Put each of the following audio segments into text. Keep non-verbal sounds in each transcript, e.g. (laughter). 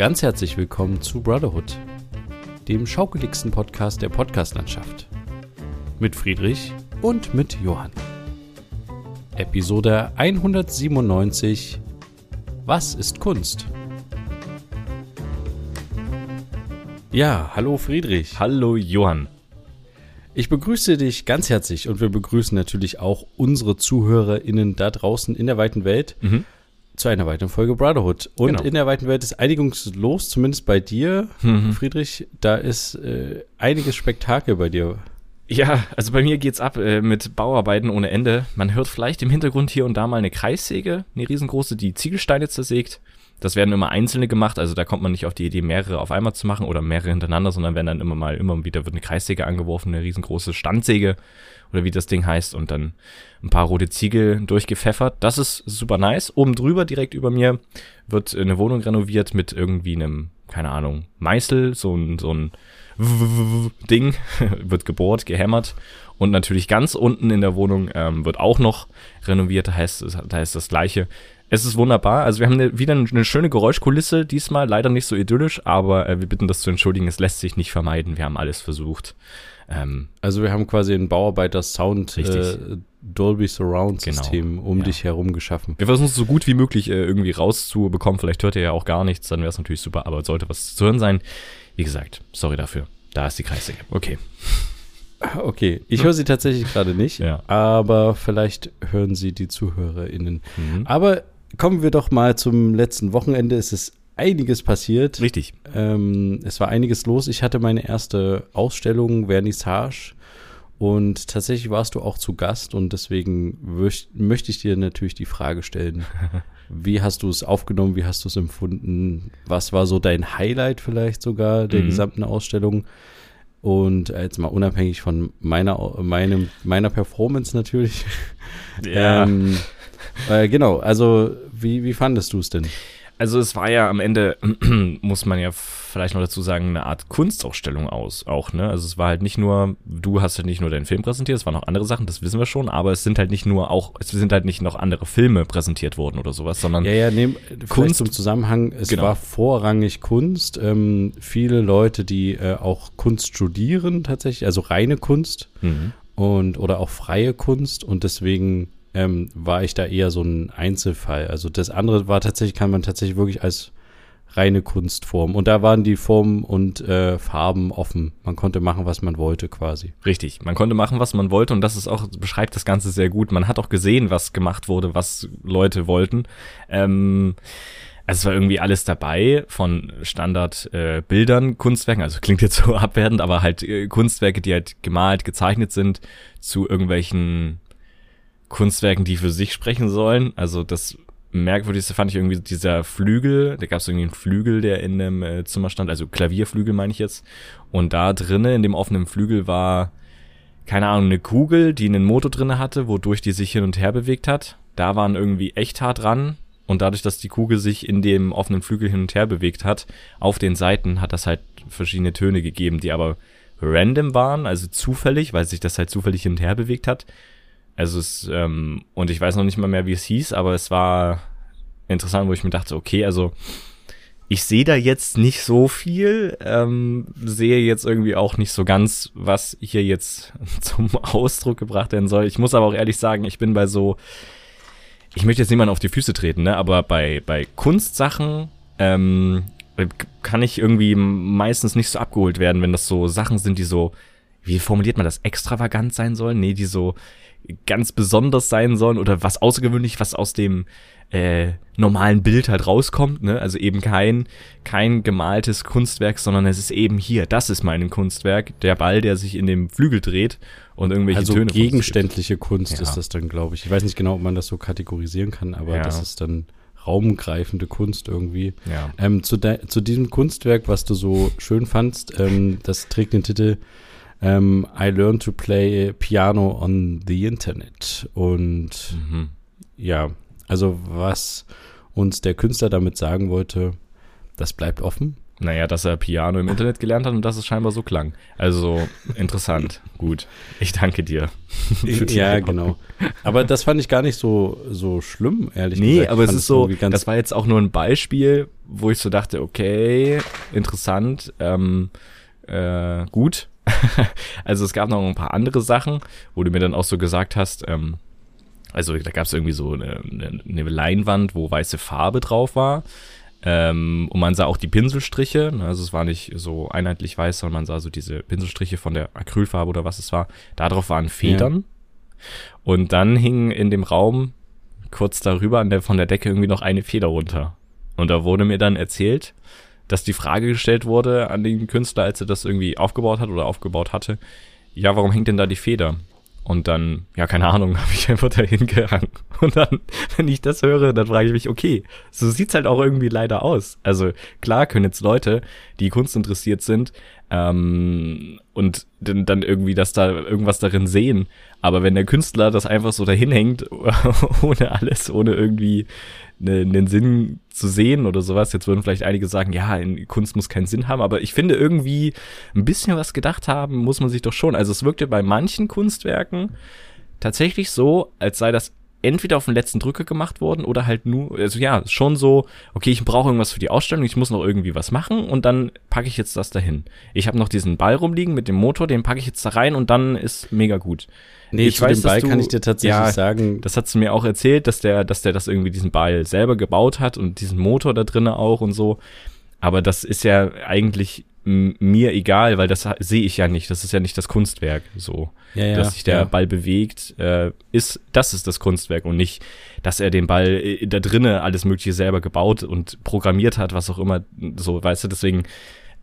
Ganz herzlich willkommen zu Brotherhood, dem schaukeligsten Podcast der Podcastlandschaft. Mit Friedrich und mit Johann. Episode 197 Was ist Kunst? Ja, hallo Friedrich. Hallo Johann. Ich begrüße dich ganz herzlich und wir begrüßen natürlich auch unsere ZuhörerInnen da draußen in der weiten Welt Mhm. Zu einer weiteren Folge Brotherhood. Und Genau. in der weiten Welt ist einigungslos, zumindest bei dir, Mhm. Friedrich. Da ist äh, einiges Spektakel bei dir. Ja, also bei mir geht's ab äh, mit Bauarbeiten ohne Ende. Man hört vielleicht im Hintergrund hier und da mal eine Kreissäge, eine riesengroße, die Ziegelsteine zersägt. Das werden immer einzelne gemacht, also da kommt man nicht auf die Idee, mehrere auf einmal zu machen oder mehrere hintereinander, sondern werden dann immer mal, immer wieder wird eine Kreissäge angeworfen, eine riesengroße Standsäge oder wie das Ding heißt und dann ein paar rote Ziegel durchgepfeffert. Das ist super nice. Oben drüber, direkt über mir, wird eine Wohnung renoviert mit irgendwie einem, keine Ahnung, Meißel, so ein, so ein Ding, (laughs) wird gebohrt, gehämmert. Und natürlich ganz unten in der Wohnung ähm, wird auch noch renoviert, da heißt, da heißt das Gleiche. Es ist wunderbar. Also wir haben eine, wieder eine schöne Geräuschkulisse diesmal, leider nicht so idyllisch, aber äh, wir bitten das zu entschuldigen, es lässt sich nicht vermeiden. Wir haben alles versucht. Ähm, Also wir haben quasi ein Bauarbeiter-Sound äh, Dolby Surround System Genau, um ja. dich herum geschaffen. wir versuchen es so gut wie möglich äh, irgendwie rauszubekommen. Vielleicht hört ihr ja auch gar nichts, dann wäre es natürlich super, aber sollte was zu hören sein. Wie gesagt, sorry dafür. Da ist die Kreissäge. Okay. Okay, ich höre sie tatsächlich gerade nicht, Ja. aber vielleicht hören sie die ZuhörerInnen. Mhm. Aber kommen wir doch mal zum letzten Wochenende. Es ist einiges passiert. Richtig. Ähm, es war einiges los. Ich hatte meine erste Ausstellung, Vernissage. Und tatsächlich warst du auch zu Gast und deswegen möchte ich dir natürlich die Frage stellen, (laughs) wie hast du es aufgenommen, wie hast du es empfunden, was war so dein Highlight vielleicht sogar der Mhm. gesamten Ausstellung und äh, jetzt mal unabhängig von meiner, meinem, meiner Performance natürlich. Ähm, äh, genau, also wie, wie fandest du es denn? Also es war ja am Ende, (clears throat) muss man ja vielleicht noch dazu sagen, eine Art Kunstausstellung aus, auch, ne? Also es war halt nicht nur, du hast halt nicht nur deinen Film präsentiert, es waren noch andere Sachen, das wissen wir schon, aber es sind halt nicht nur auch, es sind halt nicht noch andere Filme präsentiert worden oder sowas, sondern Ja, ja, nehm, Kunst Kunst- zum Zusammenhang. Es Genau. war vorrangig Kunst. Ähm, viele Leute, die äh, auch Kunst studieren tatsächlich, also reine Kunst Mhm. und oder auch freie Kunst und deswegen ähm, war ich da eher so ein Einzelfall. Also das andere war tatsächlich, kann man tatsächlich wirklich als reine Kunstform. Und da waren die Formen und äh, Farben offen. Man konnte machen, was man wollte quasi. Richtig, man konnte machen, was man wollte und das ist auch, beschreibt das Ganze sehr gut. Man hat auch gesehen, was gemacht wurde, was Leute wollten. Ähm, also es war irgendwie alles dabei, von Standardbildern, äh, Kunstwerken, also klingt jetzt so (laughs) abwertend, aber halt äh, Kunstwerke, die halt gemalt, gezeichnet sind, zu irgendwelchen Kunstwerken, die für sich sprechen sollen. Also das merkwürdigste fand ich irgendwie dieser Flügel, da gab es irgendwie einen Flügel, der in einem äh, Zimmer stand, also Klavierflügel meine ich jetzt. Und da drinnen, in dem offenen Flügel, war, keine Ahnung, eine Kugel, die einen Motor drinne hatte, wodurch die sich hin und her bewegt hat. Da waren irgendwie Echthaar dran. Und dadurch, dass die Kugel sich in dem offenen Flügel hin und her bewegt hat, auf den Seiten hat das halt verschiedene Töne gegeben, die aber random waren, also zufällig, weil sich das halt zufällig hin und her bewegt hat. Also es, ähm, und ich weiß noch nicht mal mehr, wie es hieß, aber es war interessant, wo ich mir dachte, okay, also ich sehe da jetzt nicht so viel, ähm, sehe jetzt irgendwie auch nicht so ganz, was hier jetzt (laughs) zum Ausdruck gebracht werden soll. Ich muss aber auch ehrlich sagen, ich bin bei so, ich möchte jetzt niemanden auf die Füße treten, ne, aber bei, bei Kunstsachen, ähm, kann ich irgendwie meistens nicht so abgeholt werden, wenn das so Sachen sind, die so, wie formuliert man das, extravagant sein sollen? Nee, die so ganz besonders sein sollen oder was außergewöhnlich, was aus dem äh, normalen Bild halt rauskommt, ne? Also eben kein, kein gemaltes Kunstwerk, sondern es ist eben hier, das ist mein Kunstwerk, der Ball, der sich in dem Flügel dreht und irgendwelche Also Töne gegenständliche Kunst Ja. ist das dann, glaube ich. Ich weiß nicht genau, ob man das so kategorisieren kann, aber Ja. das ist dann raumgreifende Kunst irgendwie. Ja. Ähm, zu, zu diesem Kunstwerk, was du so schön fandst, ähm, das trägt den Titel ähm, I Learned to Play Piano on the Internet. Und Mhm. ja, also was uns der Künstler damit sagen wollte, das bleibt offen. Naja, dass er Piano im Internet gelernt hat und dass es scheinbar so klang. Also interessant. (laughs) Gut. Ich danke dir. (laughs) ja, genau. Aber das fand ich gar nicht so, so schlimm, ehrlich nee, gesagt. Nee, aber es ist so, das war jetzt auch nur ein Beispiel, wo ich so dachte, okay, interessant, ähm, äh, gut. (laughs) also es gab noch ein paar andere Sachen, wo du mir dann auch so gesagt hast, ähm, also da gab es irgendwie so eine, eine, Leinwand, wo weiße Farbe drauf war. Ähm, und man sah auch die Pinselstriche, ne, also es war nicht so einheitlich weiß, sondern man sah so diese Pinselstriche von der Acrylfarbe oder was es war. Darauf waren Federn. Ja. Und dann hing in dem Raum kurz darüber an der, von der Decke irgendwie noch eine Feder runter. Und da wurde mir dann erzählt, dass die Frage gestellt wurde an den Künstler, als er das irgendwie aufgebaut hat oder aufgebaut hatte, ja, warum hängt denn da die Feder? Und dann, ja, keine Ahnung, (laughs) habe ich einfach dahin gehangen. Und dann, wenn ich das höre, dann frage ich mich, okay, so sieht's halt auch irgendwie leider aus. Also klar können jetzt Leute, die Kunst interessiert sind, ähm, und dann, irgendwie das da irgendwas darin sehen. Aber wenn der Künstler das einfach so dahin hängt, (laughs) ohne alles, ohne irgendwie ne, einen Sinn zu sehen oder sowas, jetzt würden vielleicht einige sagen, ja, Kunst muss keinen Sinn haben, aber ich finde irgendwie ein bisschen was gedacht haben, muss man sich doch schon. Also es wirkte bei manchen Kunstwerken tatsächlich so, als sei das entweder auf den letzten Drücke gemacht worden oder halt nur, also ja, schon so, okay, ich brauche irgendwas für die Ausstellung, ich muss noch irgendwie was machen und dann packe ich jetzt das dahin. Ich habe noch diesen Ball rumliegen mit dem Motor, den packe ich jetzt da rein und dann ist mega gut. Nee, ich zu weiß, dem Ball du, kann ich dir tatsächlich ja, sagen. Das hat du mir auch erzählt, dass der, dass der das irgendwie diesen Ball selber gebaut hat und diesen Motor da drinnen auch und so. Aber das ist ja eigentlich mir egal, weil das sehe ich ja nicht. Das ist ja nicht das Kunstwerk, so. Ja, ja, dass sich der ja. Ball bewegt, äh, ist, das ist das Kunstwerk und nicht, dass er den Ball äh, da drinnen alles Mögliche selber gebaut und programmiert hat, was auch immer, so, weißt du, deswegen,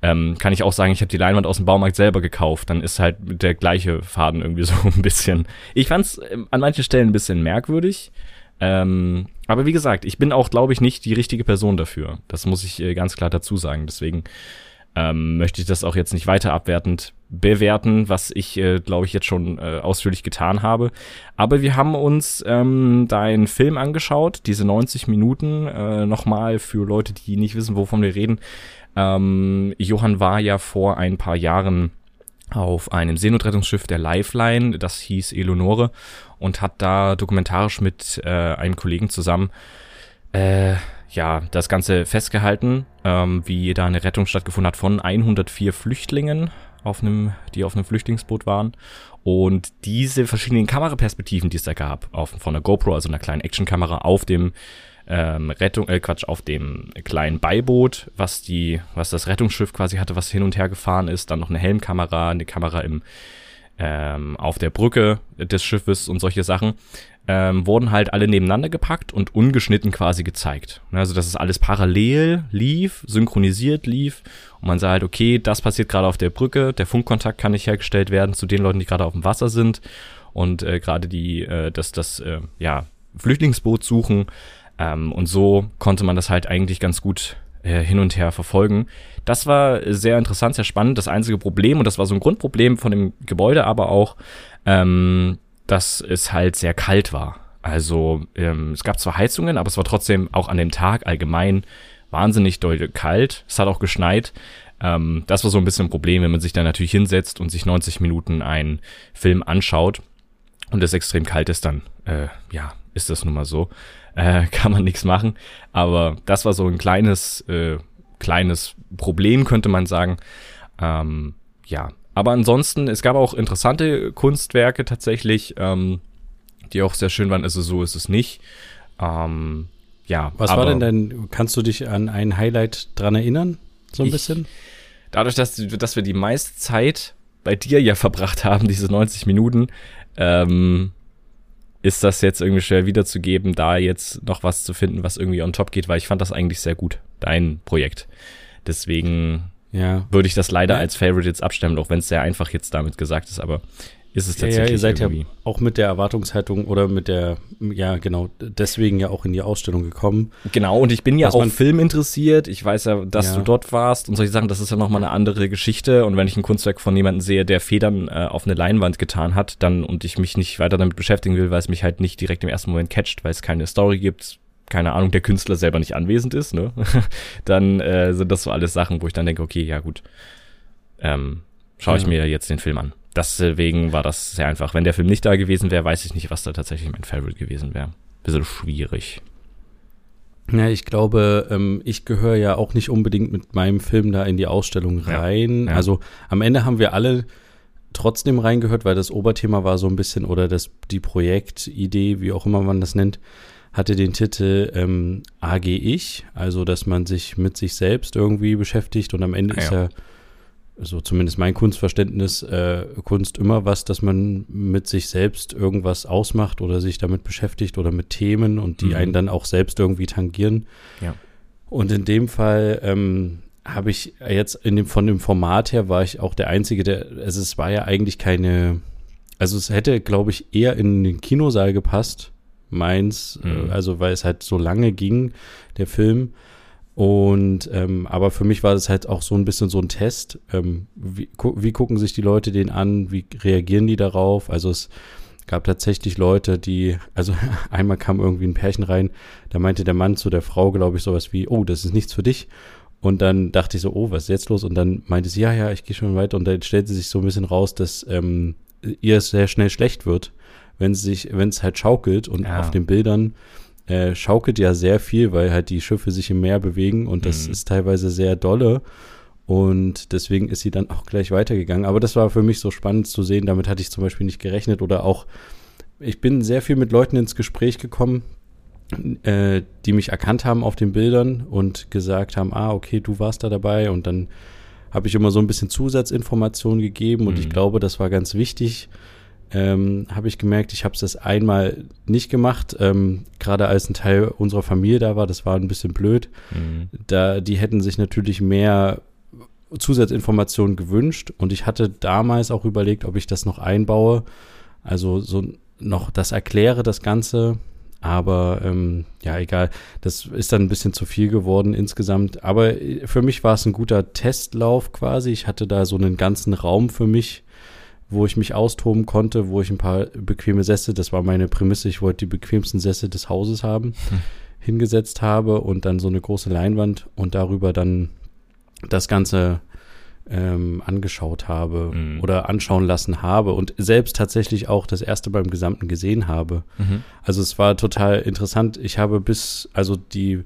ähm, kann ich auch sagen, ich habe die Leinwand aus dem Baumarkt selber gekauft. Dann ist halt der gleiche Faden irgendwie (laughs) so ein bisschen. Ich fand's äh, an manchen Stellen ein bisschen merkwürdig. Ähm, aber wie gesagt, ich bin auch, glaube ich, nicht die richtige Person dafür. Das muss ich äh, ganz klar dazu sagen. Deswegen ähm, möchte ich das auch jetzt nicht weiter abwertend bewerten, was ich, äh, glaube ich, jetzt schon äh, ausführlich getan habe. Aber wir haben uns ähm, da einen Film angeschaut, diese 90 Minuten, äh, nochmal für Leute, die nicht wissen, wovon wir reden. Ähm, Johann war ja vor ein paar Jahren auf einem Seenotrettungsschiff der Lifeline, das hieß Eleonore, und hat da dokumentarisch mit äh, einem Kollegen zusammen äh, ja, das Ganze festgehalten, ähm, wie da eine Rettung stattgefunden hat von 104 Flüchtlingen, auf einem, die auf einem Flüchtlingsboot waren. Und diese verschiedenen Kameraperspektiven, die es da gab, auf, von der GoPro, also einer kleinen Actionkamera, auf dem ähm, Rettung, äh, Quatsch, auf dem kleinen Beiboot, was die, was das Rettungsschiff quasi hatte, was hin und her gefahren ist, dann noch eine Helmkamera, eine Kamera im ähm, auf der Brücke des Schiffes und solche Sachen ähm, wurden halt alle nebeneinander gepackt und ungeschnitten quasi gezeigt. Also dass es alles parallel lief, synchronisiert lief und man sah halt, okay, das passiert gerade auf der Brücke, der Funkkontakt kann nicht hergestellt werden zu den Leuten, die gerade auf dem Wasser sind und äh, gerade die, äh, das, das, äh, ja, Flüchtlingsboot suchen ähm, und so konnte man das halt eigentlich ganz gut äh, hin und her verfolgen. Das war sehr interessant, sehr spannend. Das einzige Problem, und das war so ein Grundproblem von dem Gebäude, aber auch, ähm, dass es halt sehr kalt war. Also ähm, es gab zwar Heizungen, aber es war trotzdem auch an dem Tag allgemein wahnsinnig doll kalt. Es hat auch geschneit. Ähm, das war so ein bisschen ein Problem, wenn man sich dann natürlich hinsetzt und sich 90 Minuten einen Film anschaut und es extrem kalt ist, dann äh, ja, ist das nun mal so. Äh, (laughs) kann man nichts machen. Aber das war so ein kleines, äh, kleines Problem, könnte man sagen. Ähm, ja, aber ansonsten, es gab auch interessante Kunstwerke tatsächlich, ähm, die auch sehr schön waren. Also so ist es nicht. Ähm, ja. Was war denn dein, kannst du dich an ein Highlight dran erinnern? So ein ich, bisschen? Dadurch, dass, dass wir die meiste Zeit bei dir ja verbracht haben, (laughs) diese 90 Minuten, ähm, ist das jetzt irgendwie schwer wiederzugeben, da jetzt noch was zu finden, was irgendwie on top geht, weil ich fand das eigentlich sehr gut, dein Projekt. Deswegen ja. würde ich das leider ja. als Favorite jetzt abstimmen, auch wenn es sehr einfach jetzt damit gesagt ist, aber ist es tatsächlich. Ja, ja ihr seid irgendwie. ja auch mit der Erwartungshaltung oder mit der, ja, genau, deswegen ja auch in die Ausstellung gekommen. Genau, und ich bin ja auch Film interessiert. Ich weiß ja, dass ja. du dort warst und solche Sachen, das ist ja nochmal eine andere Geschichte. Und wenn ich ein Kunstwerk von jemandem sehe, der Federn äh, auf eine Leinwand getan hat, dann und ich mich nicht weiter damit beschäftigen will, weil es mich halt nicht direkt im ersten Moment catcht, weil es keine Story gibt, keine Ahnung, der Künstler selber nicht anwesend ist, ne? (laughs) dann äh, sind das so alles Sachen, wo ich dann denke, okay, ja gut, ähm, schaue ich ja. mir jetzt den Film an. Deswegen war das sehr einfach. Wenn der Film nicht da gewesen wäre, weiß ich nicht, was da tatsächlich mein Favorite gewesen wäre. Bisschen schwierig. Ja, ich glaube, ähm, ich gehöre ja auch nicht unbedingt mit meinem Film da in die Ausstellung rein. Ja, ja. Also am Ende haben wir alle trotzdem reingehört, weil das Oberthema war so ein bisschen oder das die Projektidee, wie auch immer man das nennt, hatte den Titel ähm, AG Ich, also dass man sich mit sich selbst irgendwie beschäftigt und am Ende ah, ist ja so zumindest mein Kunstverständnis, äh, Kunst immer was, dass man mit sich selbst irgendwas ausmacht oder sich damit beschäftigt oder mit Themen und die mhm. einen dann auch selbst irgendwie tangieren. Ja. Und in dem Fall ähm, habe ich jetzt dem, von dem Format her war ich auch der Einzige, der, also es war ja eigentlich keine, also es hätte, glaube ich, eher in den Kinosaal gepasst, meins, mhm. also weil es halt so lange ging, der Film. Und ähm, aber für mich war das halt auch so ein bisschen so ein Test. Ähm, wie, gu wie gucken sich die Leute den an? Wie reagieren die darauf? Also es gab tatsächlich Leute, die, also (laughs) einmal kam irgendwie ein Pärchen rein, da meinte der Mann zu der Frau, glaube ich, sowas wie, oh, das ist nichts für dich. Und dann dachte ich so, oh, was ist jetzt los? Und dann meinte sie, ja, ja, ich gehe schon weiter. Und dann stellte sich so ein bisschen raus, dass ähm, ihr es sehr schnell schlecht wird, wenn es sich, wenn es halt schaukelt und ja. auf den Bildern äh, schaukelt ja sehr viel, weil halt die Schiffe sich im Meer bewegen und das mhm. ist teilweise sehr dolle. Und deswegen ist sie dann auch gleich weitergegangen. Aber das war für mich so spannend zu sehen. Damit hatte ich zum Beispiel nicht gerechnet. Oder auch, ich bin sehr viel mit Leuten ins Gespräch gekommen, äh, die mich erkannt haben auf den Bildern und gesagt haben, ah, okay, du warst da dabei. Und dann habe ich immer so ein bisschen Zusatzinformationen gegeben. Und mhm. ich glaube, das war ganz wichtig, ähm, habe ich gemerkt, ich habe es das einmal nicht gemacht, ähm, gerade als ein Teil unserer Familie da war, das war ein bisschen blöd. Mhm. Da, die hätten sich natürlich mehr Zusatzinformationen gewünscht und ich hatte damals auch überlegt, ob ich das noch einbaue, also so noch das erkläre, das Ganze. Aber ähm, ja, egal. Das ist dann ein bisschen zu viel geworden insgesamt. Aber für mich war es ein guter Testlauf quasi. Ich hatte da so einen ganzen Raum für mich wo ich mich austoben konnte, wo ich ein paar bequeme Sätze, das war meine Prämisse, ich wollte die bequemsten Sätze des Hauses haben, hm. hingesetzt habe und dann so eine große Leinwand und darüber dann das Ganze ähm, angeschaut habe mhm. oder anschauen lassen habe und selbst tatsächlich auch das erste beim Gesamten gesehen habe. Mhm. Also es war total interessant. Ich habe bis, also die,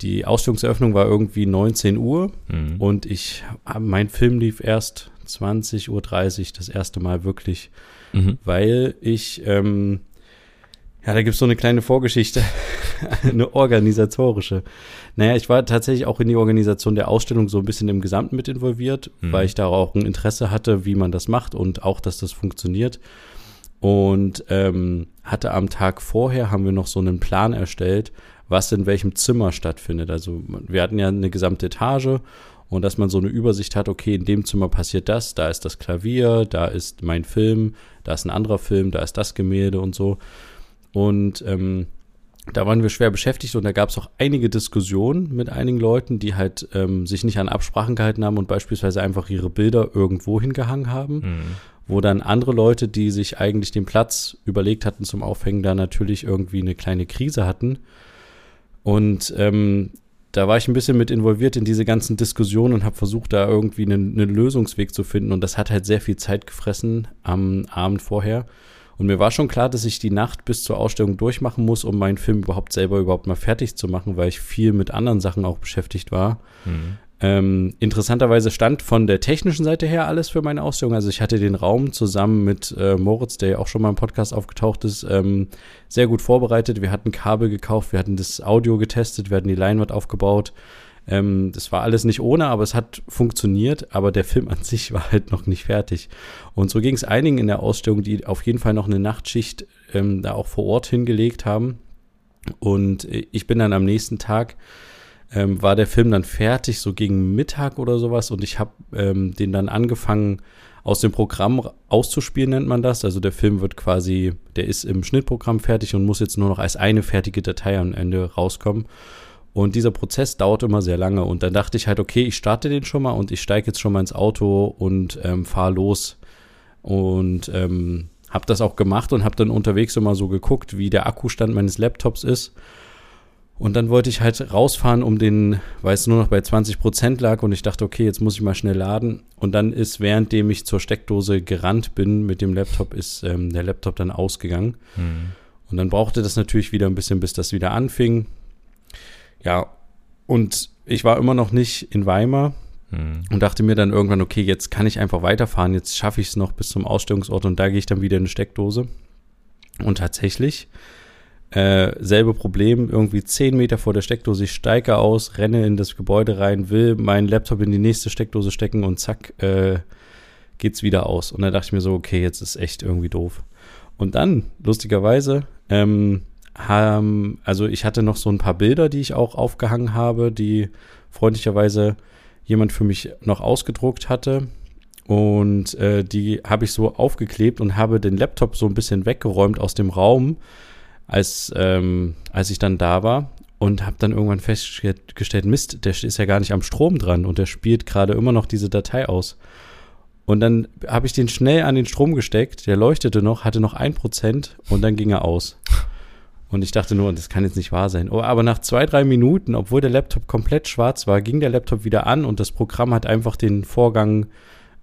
die Ausstellungseröffnung war irgendwie 19 Uhr mhm. und ich, mein Film lief erst 20.30 Uhr das erste Mal wirklich, mhm. weil ich, ähm, ja, da gibt es so eine kleine Vorgeschichte, (laughs) eine organisatorische. Naja, ich war tatsächlich auch in die Organisation der Ausstellung so ein bisschen im Gesamten mit involviert, mhm. weil ich da auch ein Interesse hatte, wie man das macht und auch, dass das funktioniert. Und ähm, hatte am Tag vorher, haben wir noch so einen Plan erstellt, was in welchem Zimmer stattfindet. Also wir hatten ja eine gesamte Etage und dass man so eine Übersicht hat, okay, in dem Zimmer passiert das, da ist das Klavier, da ist mein Film, da ist ein anderer Film, da ist das Gemälde und so. Und ähm, da waren wir schwer beschäftigt und da gab es auch einige Diskussionen mit einigen Leuten, die halt ähm, sich nicht an Absprachen gehalten haben und beispielsweise einfach ihre Bilder irgendwo hingehangen haben. Mhm. Wo dann andere Leute, die sich eigentlich den Platz überlegt hatten zum Aufhängen, da natürlich irgendwie eine kleine Krise hatten. Und ähm, da war ich ein bisschen mit involviert in diese ganzen Diskussionen und habe versucht, da irgendwie einen, einen, Lösungsweg zu finden. Und das hat halt sehr viel Zeit gefressen am Abend vorher. Und mir war schon klar, dass ich die Nacht bis zur Ausstellung durchmachen muss, um meinen Film überhaupt selber überhaupt mal fertig zu machen, weil ich viel mit anderen Sachen auch beschäftigt war. Mhm. Ähm, interessanterweise stand von der technischen Seite her alles für meine Ausstellung. Also ich hatte den Raum zusammen mit äh, Moritz, der ja auch schon mal im Podcast aufgetaucht ist, ähm, sehr gut vorbereitet. Wir hatten Kabel gekauft, wir hatten das Audio getestet, wir hatten die Leinwand aufgebaut. Ähm, das war alles nicht ohne, aber es hat funktioniert. Aber der Film an (laughs) sich war halt noch nicht fertig. Und so ging es einigen in der Ausstellung, die auf jeden Fall noch eine Nachtschicht ähm, da auch vor Ort hingelegt haben. Und ich bin dann am nächsten Tag ähm, war der Film dann fertig, so gegen Mittag oder sowas. Und ich habe ähm, den dann angefangen aus dem Programm auszuspielen, nennt man das. Also der Film wird quasi, der ist im Schnittprogramm fertig und muss jetzt nur noch als eine fertige Datei am Ende rauskommen. Und dieser Prozess dauert immer sehr lange. Und dann dachte ich halt, okay, ich starte den schon mal und ich steige jetzt schon mal ins Auto und ähm, fahre los. Und ähm, habe das auch gemacht und habe dann unterwegs immer so geguckt, wie der Akkustand meines Laptops ist Und dann wollte ich halt rausfahren, um den, weil es nur noch bei 20 Prozent lag und ich dachte, okay, jetzt muss ich mal schnell laden. Und dann ist, währenddem ich zur Steckdose gerannt bin mit dem Laptop, ist ähm, der Laptop dann ausgegangen. Mhm. Und dann brauchte das natürlich wieder ein bisschen, bis das wieder anfing. Ja, und ich war immer noch nicht in Weimar mhm. und dachte mir dann irgendwann, okay, jetzt kann ich einfach weiterfahren, jetzt schaffe ich es noch bis zum Ausstellungsort und da gehe ich dann wieder in eine Steckdose. Und tatsächlich äh, selbe Problem, irgendwie zehn Meter vor der Steckdose, ich steige aus, renne in das Gebäude rein, will meinen Laptop in die nächste Steckdose stecken und zack, äh, geht's wieder aus. Und dann dachte ich mir so, okay, jetzt ist echt irgendwie doof. Und dann, lustigerweise, ähm, haben, also ich hatte noch so ein paar Bilder, die ich auch aufgehangen habe, die freundlicherweise jemand für mich noch ausgedruckt hatte. Und äh, die habe ich so aufgeklebt und habe den Laptop so ein bisschen weggeräumt aus dem Raum, als, ähm, als ich dann da war und habe dann irgendwann festgestellt, Mist, der ist ja gar nicht am Strom dran und der spielt gerade immer noch diese Datei aus. Und dann habe ich den schnell an den Strom gesteckt, der leuchtete noch, hatte noch ein Prozent und dann ging er aus. Und ich dachte nur, das kann jetzt nicht wahr sein. Oh, aber nach zwei, drei Minuten, obwohl der Laptop komplett schwarz war, ging der Laptop wieder an und das Programm hat einfach den Vorgang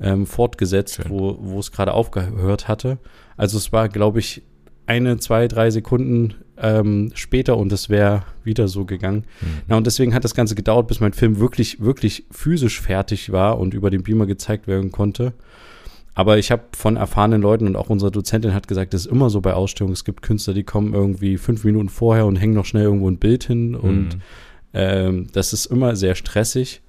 ähm, fortgesetzt, wo, wo es gerade aufgehört hatte. Also es war, glaube ich, eine, zwei, drei Sekunden ähm, später und es wäre wieder so gegangen. Mhm. Na, und deswegen hat das Ganze gedauert, bis mein Film wirklich, wirklich physisch fertig war und über den Beamer gezeigt werden konnte. Aber ich habe von erfahrenen Leuten und auch unsere Dozentin hat gesagt, das ist immer so bei Ausstellungen. Es gibt Künstler, die kommen irgendwie fünf Minuten vorher und hängen noch schnell irgendwo ein Bild hin. Mhm. Und ähm, das ist immer sehr stressig.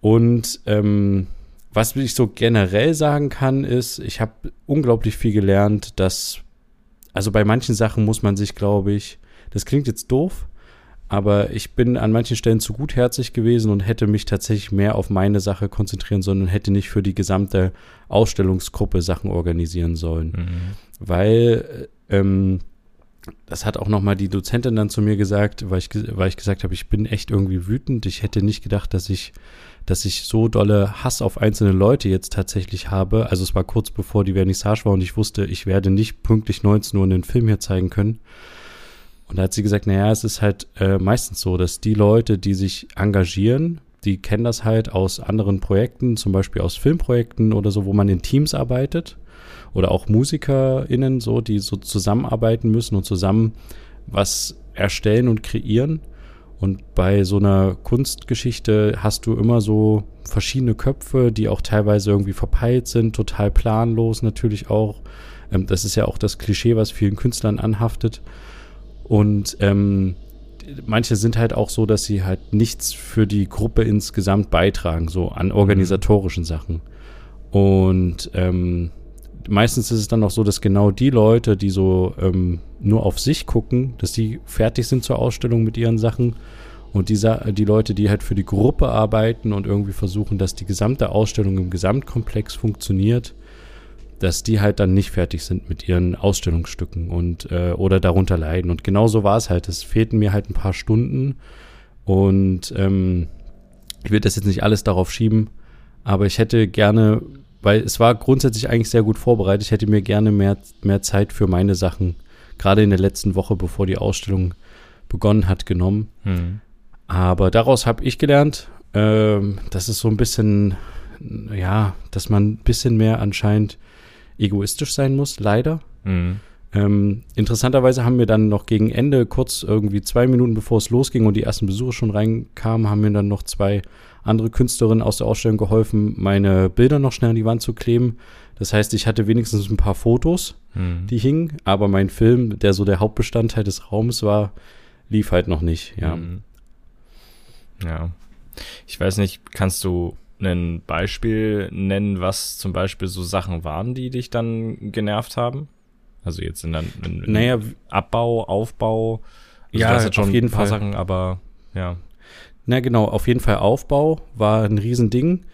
Und ähm, was ich so generell sagen kann, ist, ich habe unglaublich viel gelernt, dass also bei manchen Sachen muss man sich, glaube ich, das klingt jetzt doof, aber ich bin an manchen Stellen zu gutherzig gewesen und hätte mich tatsächlich mehr auf meine Sache konzentrieren sollen und hätte nicht für die gesamte Ausstellungsgruppe Sachen organisieren sollen. Mhm. Weil ähm, das hat auch nochmal die Dozentin dann zu mir gesagt, weil ich, weil ich gesagt habe, ich bin echt irgendwie wütend. Ich hätte nicht gedacht, dass ich dass ich so dolle Hass auf einzelne Leute jetzt tatsächlich habe. Also es war kurz bevor die Vernissage war und ich wusste, ich werde nicht pünktlich 19 Uhr einen Film hier zeigen können. Und da hat sie gesagt, naja, es ist halt äh, meistens so, dass die Leute, die sich engagieren, die kennen das halt aus anderen Projekten, zum Beispiel aus Filmprojekten oder so, wo man in Teams arbeitet. Oder auch MusikerInnen, so, die so zusammenarbeiten müssen und zusammen was erstellen und kreieren. Und bei so einer Kunstgeschichte hast du immer so verschiedene Köpfe, die auch teilweise irgendwie verpeilt sind, total planlos natürlich auch. Ähm, das ist ja auch das Klischee, was vielen Künstlern anhaftet. Und ähm, manche sind halt auch so, dass sie halt nichts für die Gruppe insgesamt beitragen, so an organisatorischen Sachen. Und ähm, meistens ist es dann auch so, dass genau die Leute, die so ähm, nur auf sich gucken, dass die fertig sind zur Ausstellung mit ihren Sachen. Und die, die Leute, die halt für die Gruppe arbeiten und irgendwie versuchen, dass die gesamte Ausstellung im Gesamtkomplex funktioniert, dass die halt dann nicht fertig sind mit ihren Ausstellungsstücken und äh, oder darunter leiden. Und genau so war es halt. Es fehlten mir halt ein paar Stunden und ähm, ich will das jetzt nicht alles darauf schieben, aber ich hätte gerne weil es war grundsätzlich eigentlich sehr gut vorbereitet. Ich hätte mir gerne mehr, mehr Zeit für meine Sachen, gerade in der letzten Woche, bevor die Ausstellung begonnen hat, genommen. Mhm. Aber daraus habe ich gelernt, äh, dass es so ein bisschen, ja, dass man ein bisschen mehr anscheinend egoistisch sein muss, leider. Mhm. Ähm, interessanterweise haben wir dann noch gegen Ende, kurz irgendwie zwei Minuten bevor es losging und die ersten Besucher schon reinkamen, haben mir dann noch zwei andere Künstlerinnen aus der Ausstellung geholfen, meine Bilder noch schnell an die Wand zu kleben. Das heißt, ich hatte wenigstens ein paar Fotos, mhm. die hingen, aber mein Film, der so der Hauptbestandteil des Raums war, lief halt noch nicht, ja. Mhm. Ja. Ich weiß nicht, kannst du ein Beispiel nennen, was zum Beispiel so Sachen waren, die dich dann genervt haben? Also jetzt in, in naja, Abbau, Aufbau. Also ja, auf jeden Fall. Sachen, aber ja. Na genau, auf jeden Fall Aufbau war ein Riesending.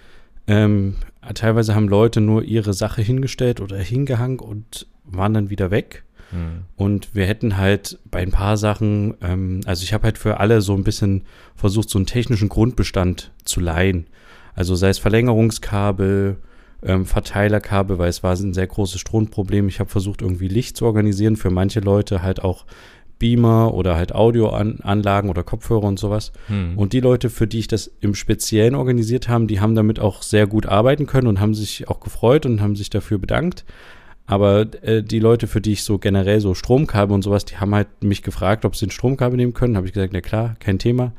Ähm, teilweise haben Leute nur ihre Sache hingestellt oder hingehangen und waren dann wieder weg. Mhm. Und wir hätten halt bei ein paar Sachen, ähm, also ich habe halt für alle so ein bisschen versucht, so einen technischen Grundbestand zu leihen. Also sei es Verlängerungskabel, ähm, Verteilerkabel, weil es war ein sehr großes Stromproblem. Ich habe versucht, irgendwie Licht zu organisieren. Für manche Leute halt auch Beamer oder halt Audioanlagen oder Kopfhörer und sowas. Hm. Und die Leute, für die ich das im Speziellen organisiert haben, die haben damit auch sehr gut arbeiten können und haben sich auch gefreut und haben sich dafür bedankt. Aber äh, die Leute, für die ich so generell so Stromkabel und sowas, die haben halt mich gefragt, ob sie ein Stromkabel nehmen können. Habe ich gesagt, na klar, kein Thema.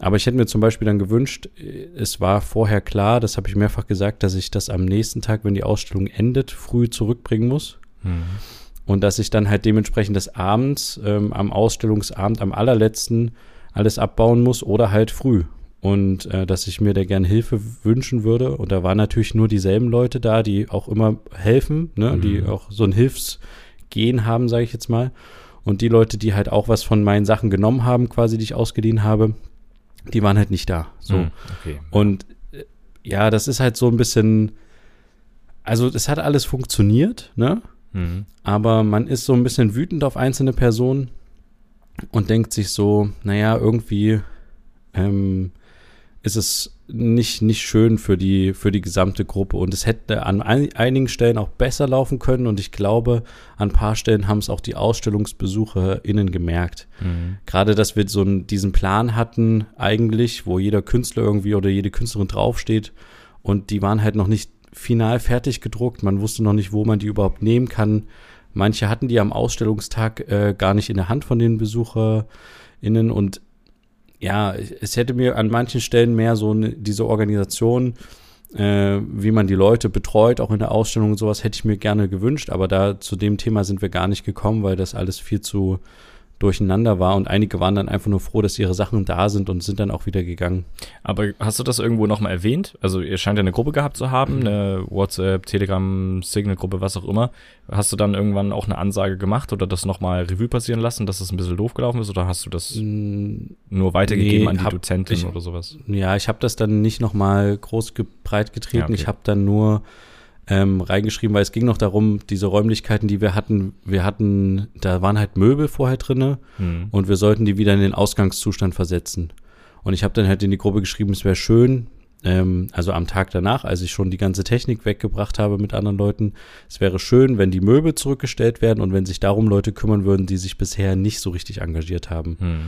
Aber ich hätte mir zum Beispiel dann gewünscht, äh, es war vorher klar, das habe ich mehrfach gesagt, dass ich das am nächsten Tag, wenn die Ausstellung endet, früh zurückbringen muss. Hm. Und dass ich dann halt dementsprechend des Abends, ähm, am Ausstellungsabend, am allerletzten alles abbauen muss oder halt früh. Und äh, dass ich mir da gerne Hilfe wünschen würde. Und da waren natürlich nur dieselben Leute da, die auch immer helfen, ne? Mhm. die auch so ein Hilfsgehen haben, sage ich jetzt mal. Und die Leute, die halt auch was von meinen Sachen genommen haben, quasi, die ich ausgeliehen habe, die waren halt nicht da. So. Hm, Okay. Und äh, ja, das ist halt so ein bisschen, also es hat alles funktioniert, ne? Hm. Aber man ist so ein bisschen wütend auf einzelne Personen und denkt sich so, naja, irgendwie ähm, ist es nicht, nicht schön für die, für die gesamte Gruppe. Und es hätte an ein, einigen Stellen auch besser laufen können. Und ich glaube, an ein paar Stellen haben es auch die AusstellungsbesucherInnen gemerkt. Hm. Gerade, dass wir so einen, diesen Plan hatten, eigentlich, wo jeder Künstler irgendwie oder jede Künstlerin draufsteht. Und die waren halt noch nicht final fertig gedruckt. Man wusste noch nicht, wo man die überhaupt nehmen kann. Manche hatten die am Ausstellungstag äh, gar nicht in der Hand von den BesucherInnen. Und ja, es hätte mir an manchen Stellen mehr so eine, diese Organisation, äh, wie man die Leute betreut, auch in der Ausstellung und sowas, hätte ich mir gerne gewünscht. Aber da zu dem Thema sind wir gar nicht gekommen, weil das alles viel zu durcheinander war und einige waren dann einfach nur froh, dass ihre Sachen da sind und sind dann auch wieder gegangen. Aber hast du das irgendwo nochmal erwähnt? Also ihr scheint ja eine Gruppe gehabt zu haben, Mhm. eine WhatsApp, Telegram, Signal-Gruppe, was auch immer. Hast du dann irgendwann auch eine Ansage gemacht oder das nochmal Revue passieren lassen, dass es ein bisschen doof gelaufen ist oder hast du das Mm, nur weitergegeben Nee, an die hab Dozentin ich- oder sowas? Ja, ich habe das dann nicht nochmal groß breit getreten. Ja, okay. Ich habe dann nur ähm, reingeschrieben, weil es ging noch darum, diese Räumlichkeiten, die wir hatten, wir hatten, da waren halt Möbel vorher drinne Hm. und wir sollten die wieder in den Ausgangszustand versetzen. Und ich habe dann halt in die Gruppe geschrieben, es wäre schön, ähm, also am Tag danach, als ich schon die ganze Technik weggebracht habe mit anderen Leuten, es wäre schön, wenn die Möbel zurückgestellt werden und wenn sich darum Leute kümmern würden, die sich bisher nicht so richtig engagiert haben. Hm.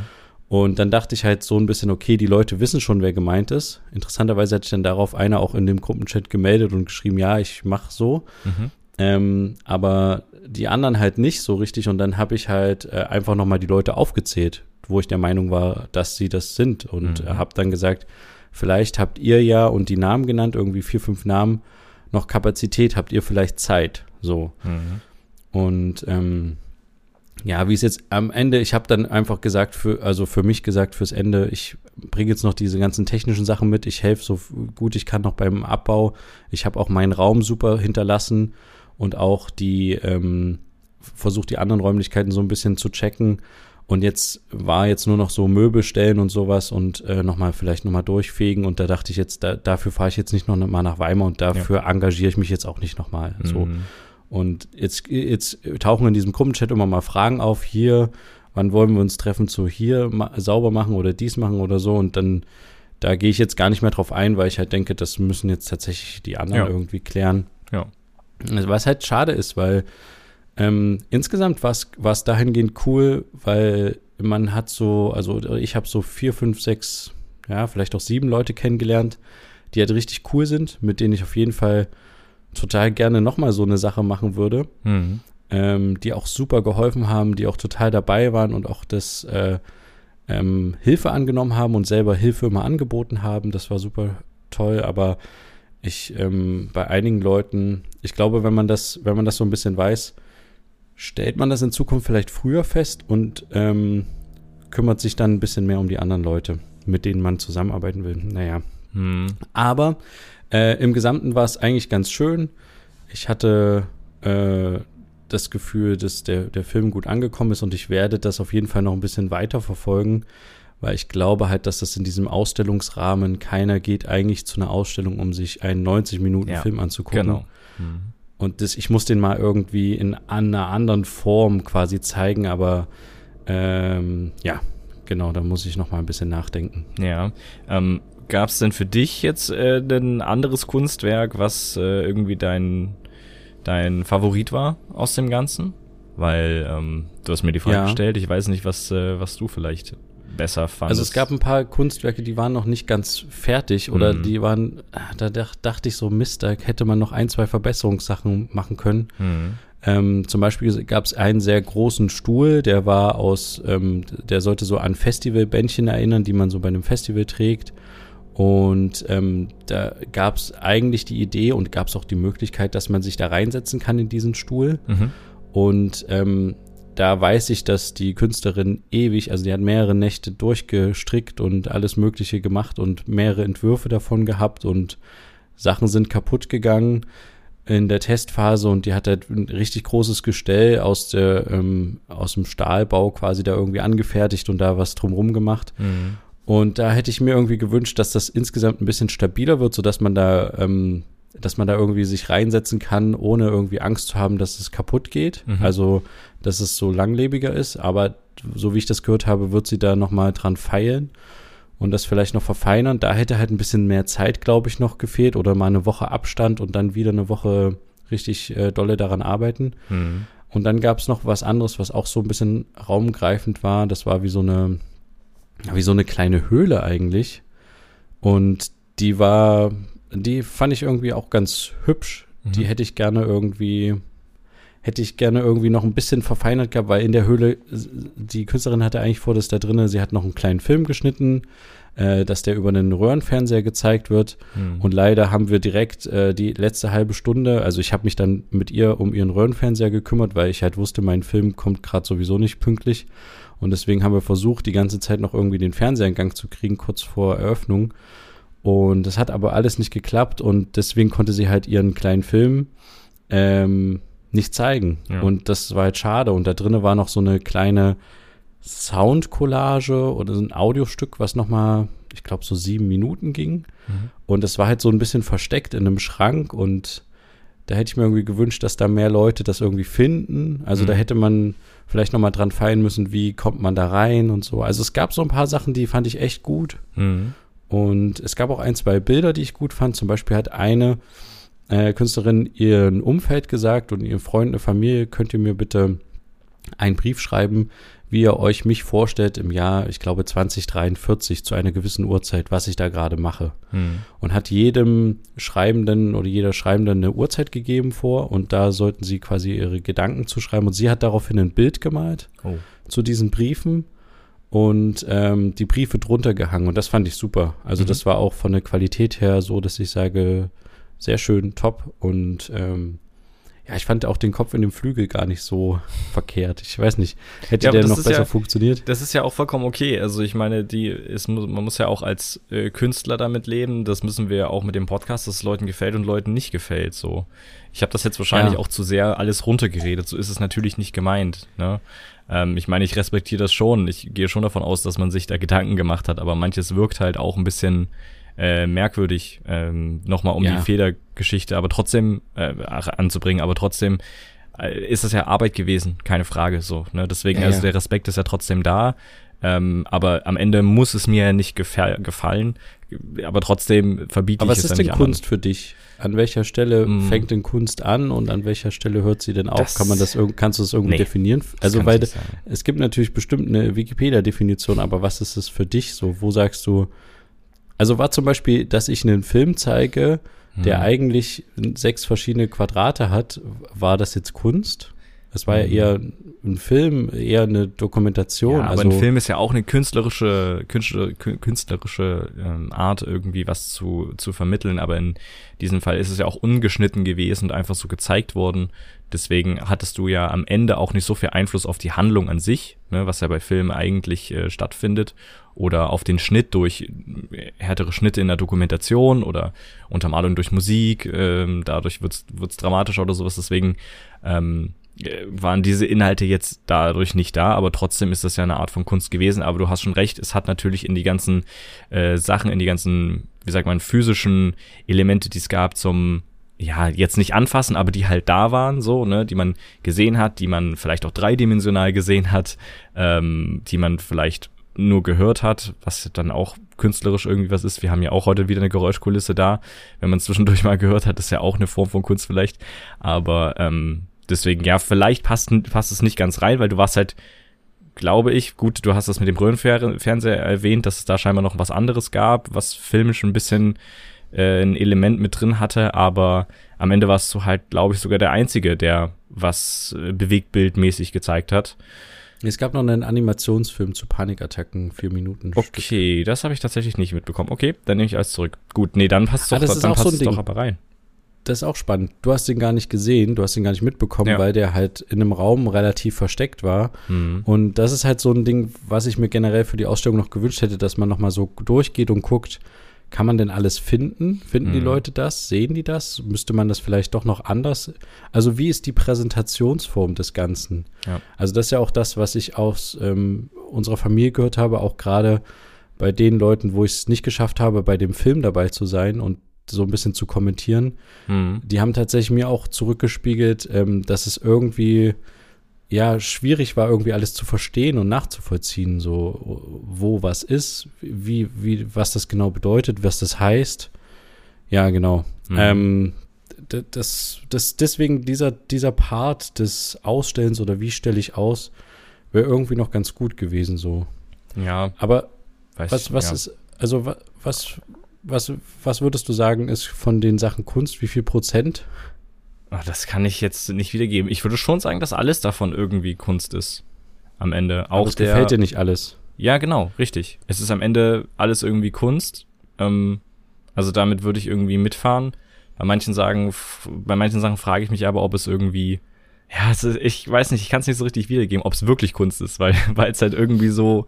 Und dann dachte ich halt so ein bisschen, okay, die Leute wissen schon, wer gemeint ist. Interessanterweise hat sich dann darauf einer auch in dem Gruppenchat gemeldet und geschrieben, ja, ich mach so. Mhm. Ähm, aber die anderen halt nicht so richtig. Und dann habe ich halt äh, einfach nochmal die Leute aufgezählt, wo ich der Meinung war, dass sie das sind. Und Mhm. habe dann gesagt, vielleicht habt ihr ja und die Namen genannt, irgendwie vier, fünf Namen, noch Kapazität, habt ihr vielleicht Zeit. So. Mhm. Und ähm, ja, wie es jetzt am Ende, ich habe dann einfach gesagt, für, also für mich gesagt, fürs Ende, ich bringe jetzt noch diese ganzen technischen Sachen mit, ich helfe so gut ich kann noch beim Abbau. Ich habe auch meinen Raum super hinterlassen und auch die, ähm, versucht die anderen Räumlichkeiten so ein bisschen zu checken. Und jetzt war jetzt nur noch so Möbel stellen und sowas und äh, nochmal vielleicht nochmal durchfegen. Und da dachte ich jetzt, da, dafür fahre ich jetzt nicht noch mal nach Weimar und dafür engagiere ich mich jetzt auch nicht nochmal. So. Und jetzt, jetzt tauchen in diesem Gruppenchat immer mal Fragen auf, hier, wann wollen wir uns treffen zu hier ma sauber machen oder dies machen oder so. Und dann, da gehe ich jetzt gar nicht mehr drauf ein, weil ich halt denke, das müssen jetzt tatsächlich die anderen Ja. irgendwie klären. Ja. Also, Was halt schade ist, weil ähm, insgesamt war es dahingehend cool, weil man hat so, also ich habe so vier, fünf, sechs, ja, vielleicht auch sieben Leute kennengelernt, die halt richtig cool sind, mit denen ich auf jeden Fall total gerne nochmal so eine Sache machen würde, Mhm. ähm, die auch super geholfen haben, die auch total dabei waren und auch das äh, ähm, Hilfe angenommen haben und selber Hilfe immer angeboten haben. Das war super toll, aber ich ähm, bei einigen Leuten, ich glaube, wenn man das, wenn man das so ein bisschen weiß, stellt man das in Zukunft vielleicht früher fest und ähm, kümmert sich dann ein bisschen mehr um die anderen Leute, mit denen man zusammenarbeiten will. Naja. Mhm. Aber äh, im Gesamten war es eigentlich ganz schön. Ich hatte äh, das Gefühl, dass der, der Film gut angekommen ist und ich werde das auf jeden Fall noch ein bisschen weiter verfolgen, weil ich glaube halt, dass das in diesem Ausstellungsrahmen keiner geht eigentlich zu einer Ausstellung, um sich einen 90 Minuten Ja, Film anzugucken. Genau. Mhm. Und das, ich muss den mal irgendwie in einer anderen Form quasi zeigen, aber ähm, ja, genau, da muss ich noch mal ein bisschen nachdenken. Ja. Ähm, Gab es denn für dich jetzt äh, ein anderes Kunstwerk, was äh, irgendwie dein, dein Favorit war aus dem Ganzen? weil ähm, du hast mir die Frage Ja. gestellt. Ich weiß nicht, was, äh, was du vielleicht besser fandest. Also es gab ein paar Kunstwerke, die waren noch nicht ganz fertig oder Mhm. die waren, ah, da dach, dachte ich so, Mist, da hätte man noch ein, zwei Verbesserungssachen machen können. Hm. Ähm, zum Beispiel gab es einen sehr großen Stuhl, der war aus, ähm, der sollte so an Festivalbändchen erinnern, die man so bei einem Festival trägt. Und ähm, da gab es eigentlich die Idee und gab es auch die Möglichkeit, dass man sich da reinsetzen kann in diesen Stuhl. Mhm. Und ähm, da weiß ich, dass die Künstlerin ewig, also die hat mehrere Nächte durchgestrickt und alles Mögliche gemacht und mehrere Entwürfe davon gehabt und Sachen sind kaputt gegangen in der Testphase und die hat halt ein richtig großes Gestell aus der ähm, aus dem Stahlbau quasi da irgendwie angefertigt und da was drumrum gemacht. Mhm. Und da hätte ich mir irgendwie gewünscht, dass das insgesamt ein bisschen stabiler wird, sodass man da, ähm, dass man da irgendwie sich reinsetzen kann, ohne irgendwie Angst zu haben, dass es kaputt geht. Mhm. Also, dass es so langlebiger ist. Aber so wie ich das gehört habe, wird sie da nochmal dran feilen und das vielleicht noch verfeinern. Da hätte halt ein bisschen mehr Zeit, glaube ich, noch gefehlt oder mal eine Woche Abstand und dann wieder eine Woche richtig äh, dolle daran arbeiten. Mhm. Und dann gab es noch was anderes, was auch so ein bisschen raumgreifend war. Das war wie so eine, wie so eine kleine Höhle eigentlich. Und die war, die fand ich irgendwie auch ganz hübsch. Die Mhm. hätte ich gerne irgendwie, hätte ich gerne irgendwie noch ein bisschen verfeinert gehabt, weil in der Höhle, die Künstlerin hatte eigentlich vor, dass da drinnen, sie hat noch einen kleinen Film geschnitten, äh, dass der über einen Röhrenfernseher gezeigt wird. Mhm. Und leider haben wir direkt äh, die letzte halbe Stunde, also ich habe mich dann mit ihr um ihren Röhrenfernseher gekümmert, weil ich halt wusste, mein Film kommt gerade sowieso nicht pünktlich. Und deswegen haben wir versucht, die ganze Zeit noch irgendwie den Fernseher in Gang zu kriegen, kurz vor Eröffnung. Und das hat aber alles nicht geklappt und deswegen konnte sie halt ihren kleinen Film ähm, nicht zeigen. Ja. Und das war halt schade. Und da drinnen war noch so eine kleine Soundcollage oder so ein Audiostück, was nochmal, ich glaube, so sieben Minuten ging. Mhm. Und es war halt so ein bisschen versteckt in einem Schrank und da hätte ich mir irgendwie gewünscht, dass da mehr Leute das irgendwie finden. Also da Mhm. hätte man vielleicht nochmal dran feilen müssen, wie kommt man da rein und so. Also es gab so ein paar Sachen, die fand ich echt gut. Mhm. Und es gab auch ein, zwei Bilder, die ich gut fand. Zum Beispiel hat eine äh, Künstlerin ihren Umfeld gesagt und ihren Freunden, eine Familie, könnt ihr mir bitte einen Brief schreiben, wie ihr euch mich vorstellt im Jahr, ich glaube 2043 zu einer gewissen Uhrzeit, was ich da gerade mache. Mhm. Und hat jedem Schreibenden oder jeder Schreibenden eine Uhrzeit gegeben vor und da sollten sie quasi ihre Gedanken zu schreiben. Und sie hat daraufhin ein Bild gemalt Oh. zu diesen Briefen und ähm, die Briefe drunter gehangen und das fand ich super. Also Mhm. das war auch von der Qualität her so, dass ich sage, sehr schön, top und ähm, ja, ich fand auch den Kopf in dem Flügel gar nicht so verkehrt. Ich weiß nicht, hätte Ja, der noch besser ja- funktioniert? Das ist ja auch vollkommen okay. Also ich meine, die ist, man muss ja auch als äh, Künstler damit leben. Das müssen wir ja auch mit dem Podcast, dass es Leuten gefällt und Leuten nicht gefällt. So, ich habe das jetzt wahrscheinlich Ja. auch zu sehr alles runtergeredet. So ist es natürlich nicht gemeint. Ne? Ähm, ich meine, ich respektiere das schon. Ich gehe schon davon aus, dass man sich da Gedanken gemacht hat. Aber manches wirkt halt auch ein bisschen äh, merkwürdig, ähm, nochmal um Ja. die Federgeschichte, aber trotzdem äh, anzubringen. Aber trotzdem äh, ist es ja Arbeit gewesen, keine Frage. So, ne? Deswegen, Ja, also ja. der Respekt ist ja trotzdem da. Ähm, aber am Ende muss es mir ja nicht gefa- gefallen. Aber trotzdem verbiete Aber ich was es ist ja denn nicht Kunst für dich? An welcher Stelle Mm. fängt denn Kunst an und an welcher Stelle hört sie denn auf? Das- Kann man das kannst du das irgendwie Nee, definieren? anderen. Also Das weil nicht es gibt natürlich bestimmt eine Wikipedia-Definition, aber was ist es für dich so? Wo sagst du? Also war zum Beispiel, dass ich einen Film zeige, der Mhm. eigentlich sechs verschiedene Quadrate hat, war das jetzt Kunst? Es war ja Mhm. eher ein Film, eher eine Dokumentation. Ja, aber also ein Film ist ja auch eine künstlerische, künstler- kü- künstlerische ähm, Art, irgendwie was zu, zu vermitteln. Aber in diesem Fall ist es ja auch ungeschnitten gewesen und einfach so gezeigt worden. Deswegen hattest du ja am Ende auch nicht so viel Einfluss auf die Handlung an sich, ne, was ja bei Filmen eigentlich äh, stattfindet. Oder auf den Schnitt durch äh, härtere Schnitte in der Dokumentation oder Untermalung durch Musik. Ähm, dadurch wird's wird's dramatischer oder sowas. Deswegen ähm, äh, waren diese Inhalte jetzt dadurch nicht da, aber trotzdem ist das ja eine Art von Kunst gewesen. Aber du hast schon recht, es hat natürlich in die ganzen äh, Sachen, in die ganzen, wie sagt man, physischen Elemente, die es gab, zum ja, jetzt nicht anfassen, aber die halt da waren, so, ne, die man gesehen hat, die man vielleicht auch dreidimensional gesehen hat, ähm, die man vielleicht nur gehört hat, was dann auch künstlerisch irgendwie was ist. Wir haben ja auch heute wieder eine Geräuschkulisse da. Wenn man zwischendurch mal gehört hat, ist ja auch eine Form von Kunst vielleicht. Aber ähm, deswegen, ja, vielleicht passt, passt es nicht ganz rein, weil du warst halt, glaube ich, gut, du hast das mit dem Röhrenfernseher erwähnt, dass es da scheinbar noch was anderes gab, was filmisch ein bisschen äh, ein Element mit drin hatte, aber am Ende warst du halt, glaube ich, sogar der Einzige, der was äh, bewegtbildmäßig gezeigt hat. Es gab noch einen Animationsfilm zu Panikattacken, vier Minuten. Okay, Stück. das habe ich tatsächlich nicht mitbekommen. Okay, dann nehme ich alles zurück. Gut, nee, dann passt ah, doch, dann passt so es doch aber rein. Das ist auch spannend. Du hast den gar nicht gesehen, du hast den gar nicht mitbekommen, ja. weil der halt in einem Raum relativ versteckt war. Mhm. Und das ist halt so ein Ding, was ich mir generell für die Ausstellung noch gewünscht hätte, dass man noch mal so durchgeht und guckt, kann man denn alles finden? Finden mhm. die Leute das? Sehen die das? Müsste man das vielleicht doch noch anders? Also wie ist die Präsentationsform des Ganzen? Ja. Also das ist ja auch das, was ich aus ähm, unserer Familie gehört habe, auch gerade bei den Leuten, wo ich es nicht geschafft habe, bei dem Film dabei zu sein und so ein bisschen zu kommentieren. Mhm. Die haben tatsächlich mir auch zurückgespiegelt, ähm, dass es irgendwie ja schwierig war, irgendwie alles zu verstehen und nachzuvollziehen, so wo was ist, wie, wie, was das genau bedeutet, was das heißt. Ja, genau. Mhm. Ähm, das, das, deswegen dieser, dieser Part des Ausstellens oder wie stelle ich aus, wäre irgendwie noch ganz gut gewesen, so. Ja. Aber was, was ja. ist, also was, was, was würdest du sagen, ist von den Sachen Kunst, wie viel Prozent? Ach, das kann ich jetzt nicht wiedergeben. Ich würde schon sagen, dass alles davon irgendwie Kunst ist. Am Ende. Auch Aber das der, gefällt dir nicht alles. Ja, genau, richtig. Es ist am Ende alles irgendwie Kunst. Ähm, also damit würde ich irgendwie mitfahren. Bei manchen sagen, bei manchen Sachen frage ich mich aber, ob es irgendwie, ja, es ist, ich weiß nicht, ich kann es nicht so richtig wiedergeben, ob es wirklich Kunst ist, weil (laughs) weil es halt irgendwie so,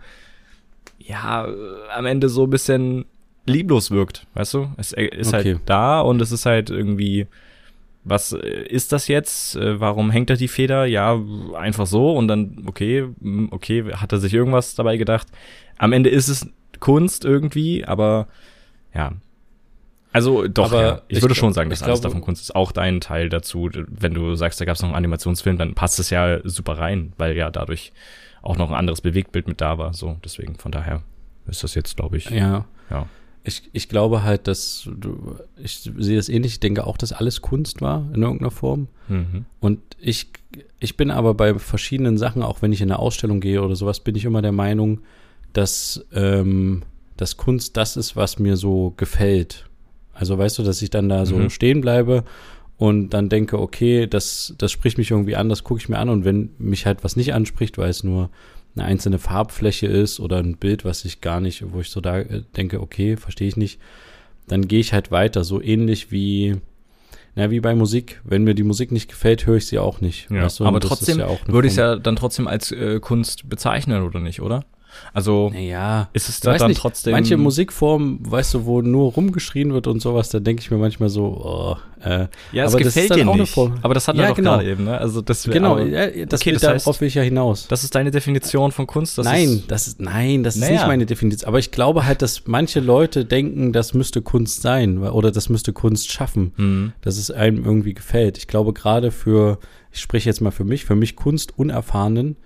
ja, am Ende so ein bisschen lieblos wirkt, weißt du? Es ist halt okay. halt da und es ist halt irgendwie was äh, ist das jetzt? Äh, warum hängt da die Feder? Ja, einfach so und dann, okay, okay, hat er sich irgendwas dabei gedacht. Am Ende ist es Kunst irgendwie, aber ja. Also doch, ja. ich, ich, würde schon sagen, dass alles davon Kunst ist. Auch dein Teil dazu, wenn du sagst, da gab es noch einen Animationsfilm, dann passt es ja super rein, weil ja dadurch auch noch ein anderes Bewegtbild mit da war. So, deswegen von daher ist das jetzt, glaube ich. Ja. Ja. Ich, ich glaube halt, dass du, ich sehe es ähnlich, ich denke auch, dass alles Kunst war in irgendeiner Form. Mhm. Und ich, ich bin aber bei verschiedenen Sachen, auch wenn ich in eine Ausstellung gehe oder sowas, bin ich immer der Meinung, dass, ähm, dass Kunst das ist, was mir so gefällt. Also weißt du, dass ich dann da so mhm. stehen bleibe und dann denke, okay, das, das spricht mich irgendwie an, das gucke ich mir an und wenn mich halt was nicht anspricht, weil es nur eine einzelne Farbfläche ist oder ein Bild, was ich gar nicht, wo ich so da äh, denke, okay, verstehe ich nicht, dann gehe ich halt weiter. So ähnlich wie, na, wie bei Musik. Wenn mir die Musik nicht gefällt, höre ich sie auch nicht. Ja. Weißt du? Aber trotzdem ja würde ich es ja dann trotzdem als äh, Kunst bezeichnen, oder nicht, oder? Also naja, ist es da dann nicht, trotzdem. Manche Musikformen, weißt du, wo nur rumgeschrien wird und sowas, da denke ich mir manchmal so, oh, äh, ja, es gefällt dir nicht. Aber das hat er ja, doch genau. gerade eben, ne? Also das genau, aber, ja, das, okay, das heißt, darauf will ich ja hinaus. Das ist deine Definition von Kunst. Das nein, ist, das ist nein, das naja. ist nicht meine Definition. Aber ich glaube halt, dass manche Leute denken, das müsste Kunst sein oder das müsste Kunst schaffen, mhm. dass es einem irgendwie gefällt. Ich glaube gerade für, ich spreche jetzt mal für mich, für mich Kunst unerfahrenen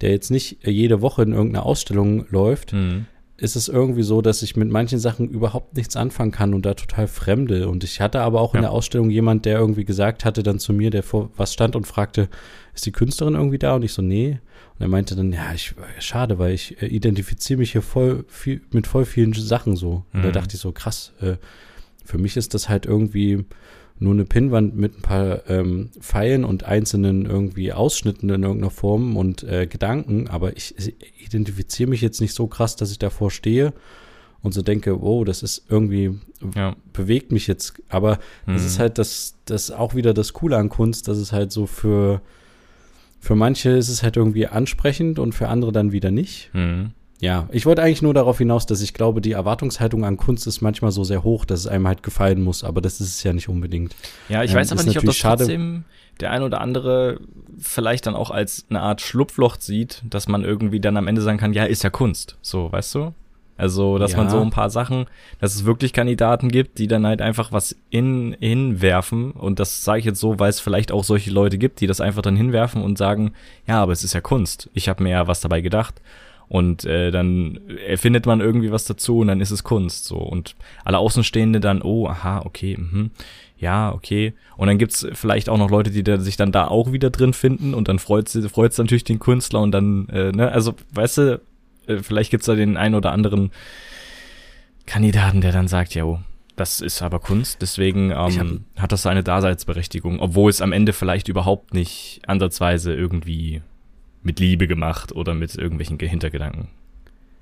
der jetzt nicht jede Woche in irgendeiner Ausstellung läuft, mhm. ist es irgendwie so, dass ich mit manchen Sachen überhaupt nichts anfangen kann und da total fremde. Und ich hatte aber auch ja. in der Ausstellung jemand, der irgendwie gesagt hatte dann zu mir, der vor was stand und fragte, ist die Künstlerin irgendwie da? Und ich so, nee. Und er meinte dann, ja, ich, schade, weil ich äh, identifiziere mich hier voll viel, mit voll vielen Sachen so. Und mhm. da dachte ich so, krass, äh, für mich ist das halt irgendwie nur eine Pinnwand mit ein paar ähm, Pfeilen und einzelnen irgendwie Ausschnitten in irgendeiner Form und äh, Gedanken, aber ich, ich identifiziere mich jetzt nicht so krass, dass ich davor stehe und so denke, wow, das ist irgendwie, ja. bewegt mich jetzt. Aber mhm. das ist halt das, das auch wieder das Coole an Kunst, dass es halt so für, für manche ist es halt irgendwie ansprechend und für andere dann wieder nicht. Mhm. Ja, ich wollte eigentlich nur darauf hinaus, dass ich glaube, die Erwartungshaltung an Kunst ist manchmal so sehr hoch, dass es einem halt gefallen muss, aber das ist es ja nicht unbedingt. Ja, ich ähm, weiß aber nicht, ob das schade. trotzdem der ein oder andere vielleicht dann auch als eine Art Schlupfloch sieht, dass man irgendwie dann am Ende sagen kann, ja, ist ja Kunst. So, weißt du? Also, dass ja. man so ein paar Sachen, dass es wirklich Kandidaten gibt, die dann halt einfach was in, hinwerfen. Und das sage ich jetzt so, weil es vielleicht auch solche Leute gibt, die das einfach dann hinwerfen und sagen, ja, aber es ist ja Kunst. Ich habe mir ja was dabei gedacht. Und äh, dann erfindet man irgendwie was dazu und dann ist es Kunst so. Und alle Außenstehende dann, oh, aha, okay, mhm. ja, okay. Und dann gibt's vielleicht auch noch Leute, die da, sich dann da auch wieder drin finden und dann freut es natürlich den Künstler und dann, äh, ne, also, weißt du, äh, vielleicht gibt's da den einen oder anderen Kandidaten, der dann sagt, ja, das ist aber Kunst, deswegen ähm, hat das seine Daseinsberechtigung, obwohl es am Ende vielleicht überhaupt nicht ansatzweise irgendwie mit Liebe gemacht oder mit irgendwelchen Hintergedanken.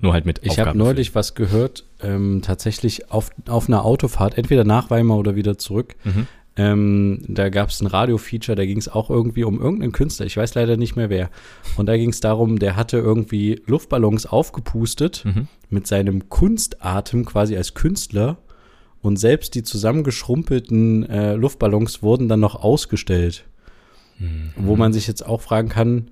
Nur halt mit Ich habe neulich was gehört, ähm, tatsächlich auf, auf einer Autofahrt, entweder nach Weimar oder wieder zurück. Mhm. Ähm, da gab es ein Radio-Feature, da ging es auch irgendwie um irgendeinen Künstler, ich weiß leider nicht mehr wer. Und da ging es darum, der hatte irgendwie Luftballons aufgepustet mhm. mit seinem Kunstatem quasi als Künstler und selbst die zusammengeschrumpelten äh, Luftballons wurden dann noch ausgestellt. Mhm. Wo man sich jetzt auch fragen kann,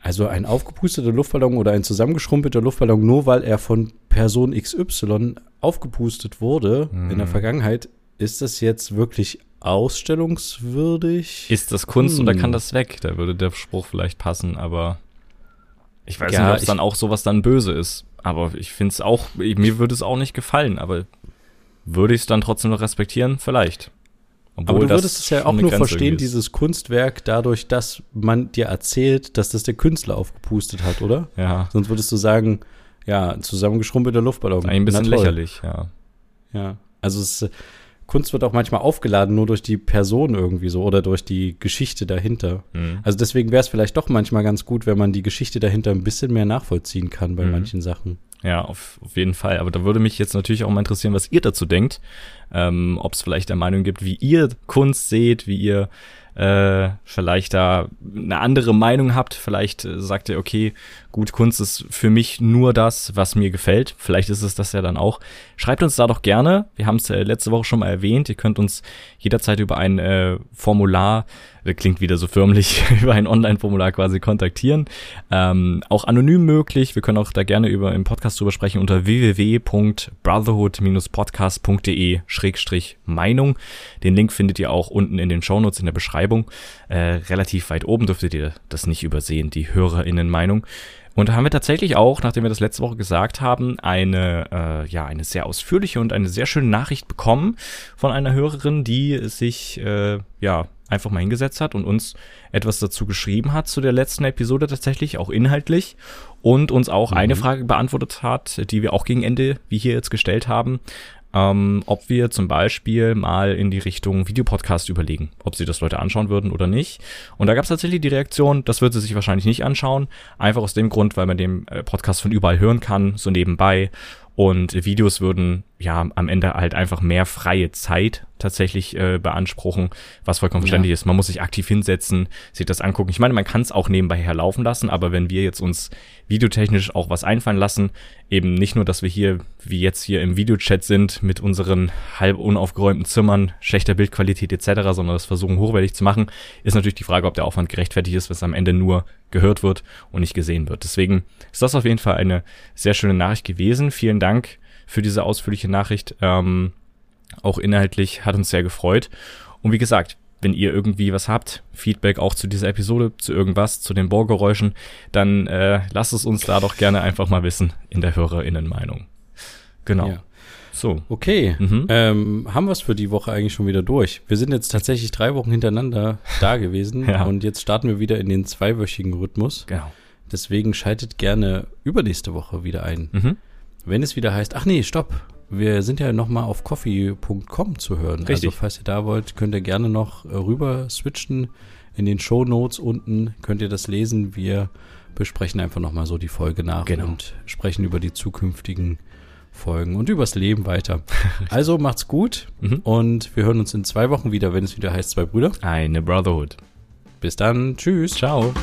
also ein aufgepusteter Luftballon oder ein zusammengeschrumpelter Luftballon, nur weil er von Person XY aufgepustet wurde mhm. in der mhm. Vergangenheit, ist das jetzt wirklich ausstellungswürdig? Ist das Kunst hm. oder kann das weg? Da würde der Spruch vielleicht passen, aber ich weiß ja, nicht, ob es dann auch sowas dann böse ist. Aber ich finde es auch, mir würde es auch nicht gefallen, aber würde ich es dann trotzdem noch respektieren? Vielleicht. Obwohl Aber du würdest es ja auch nur verstehen, dieses Kunstwerk, dadurch, dass man dir erzählt, dass das der Künstler aufgepustet hat, oder? Ja. Sonst würdest du sagen, ja, zusammengeschrumpelter Luftballon. Ein bisschen lächerlich, ja. Ja. Also es, Kunst wird auch manchmal aufgeladen, nur durch die Person irgendwie so oder durch die Geschichte dahinter. Mhm. Also deswegen wäre es vielleicht doch manchmal ganz gut, wenn man die Geschichte dahinter ein bisschen mehr nachvollziehen kann bei mhm. manchen Sachen. Ja, auf, auf jeden Fall. Aber da würde mich jetzt natürlich auch mal interessieren, was ihr dazu denkt. Ähm, Ob es vielleicht der Meinung gibt, wie ihr Kunst seht, wie ihr äh, vielleicht da eine andere Meinung habt. Vielleicht äh, sagt ihr, okay, gut, Kunst ist für mich nur das, was mir gefällt. Vielleicht ist es das ja dann auch. Schreibt uns da doch gerne. Wir haben es äh, letzte Woche schon mal erwähnt. Ihr könnt uns jederzeit über ein äh, Formular klingt wieder so förmlich, (laughs) über ein Online-Formular quasi kontaktieren. Ähm, auch anonym möglich. Wir können auch da gerne über im Podcast drüber sprechen unter www.brotherhood-podcast.de Schrägstrich Meinung. Den Link findet ihr auch unten in den Shownotes in der Beschreibung. Äh, relativ weit oben dürftet ihr das nicht übersehen, die HörerInnen-Meinung. Und da haben wir tatsächlich auch, nachdem wir das letzte Woche gesagt haben, eine, äh, ja, eine sehr ausführliche und eine sehr schöne Nachricht bekommen von einer Hörerin, die sich, äh, ja, einfach mal hingesetzt hat und uns etwas dazu geschrieben hat zu der letzten Episode tatsächlich, auch inhaltlich und uns auch mhm. eine Frage beantwortet hat, die wir auch gegen Ende, wie hier jetzt gestellt haben, ähm, ob wir zum Beispiel mal in die Richtung Videopodcast überlegen, ob sie das Leute anschauen würden oder nicht. Und da gab es tatsächlich die Reaktion, das wird sie sich wahrscheinlich nicht anschauen, einfach aus dem Grund, weil man den äh, Podcast von überall hören kann, so nebenbei und Videos würden ja am Ende halt einfach mehr freie Zeit tatsächlich äh, beanspruchen, was vollkommen verständlich ja. ist. Man muss sich aktiv hinsetzen, sich das angucken. Ich meine, man kann es auch nebenbei herlaufen lassen, aber wenn wir jetzt uns videotechnisch auch was einfallen lassen, eben nicht nur, dass wir hier, wie jetzt hier im Videochat sind, mit unseren halb unaufgeräumten Zimmern, schlechter Bildqualität etc., sondern das versuchen hochwertig zu machen, ist natürlich die Frage, ob der Aufwand gerechtfertigt ist, was am Ende nur gehört wird und nicht gesehen wird. Deswegen ist das auf jeden Fall eine sehr schöne Nachricht gewesen. Vielen Dank für diese ausführliche Nachricht. Ähm, auch inhaltlich hat uns sehr gefreut. Und wie gesagt, wenn ihr irgendwie was habt, Feedback auch zu dieser Episode, zu irgendwas, zu den Bohrgeräuschen, dann äh, lasst es uns da doch gerne einfach mal wissen in der HörerInnen-Meinung. Genau. Ja. So. Okay. Mhm. Ähm, haben wir es für die Woche eigentlich schon wieder durch? Wir sind jetzt tatsächlich drei Wochen hintereinander da gewesen (laughs) ja. und jetzt starten wir wieder in den zweiwöchigen Rhythmus. Genau. Deswegen schaltet gerne übernächste Woche wieder ein. Mhm. Wenn es wieder heißt, ach nee, stopp, wir sind ja noch mal auf coffee.com zu hören. Richtig. Also falls ihr da wollt, könnt ihr gerne noch äh, rüber switchen. In den Show Notes unten könnt ihr das lesen. Wir besprechen einfach noch mal so die Folge nach genau. und sprechen über die zukünftigen Folgen und übers Leben weiter. (laughs) Also macht's gut mhm. und wir hören uns in zwei Wochen wieder, wenn es wieder heißt Zwei Brüder. Eine Brotherhood. Bis dann. Tschüss. Ciao.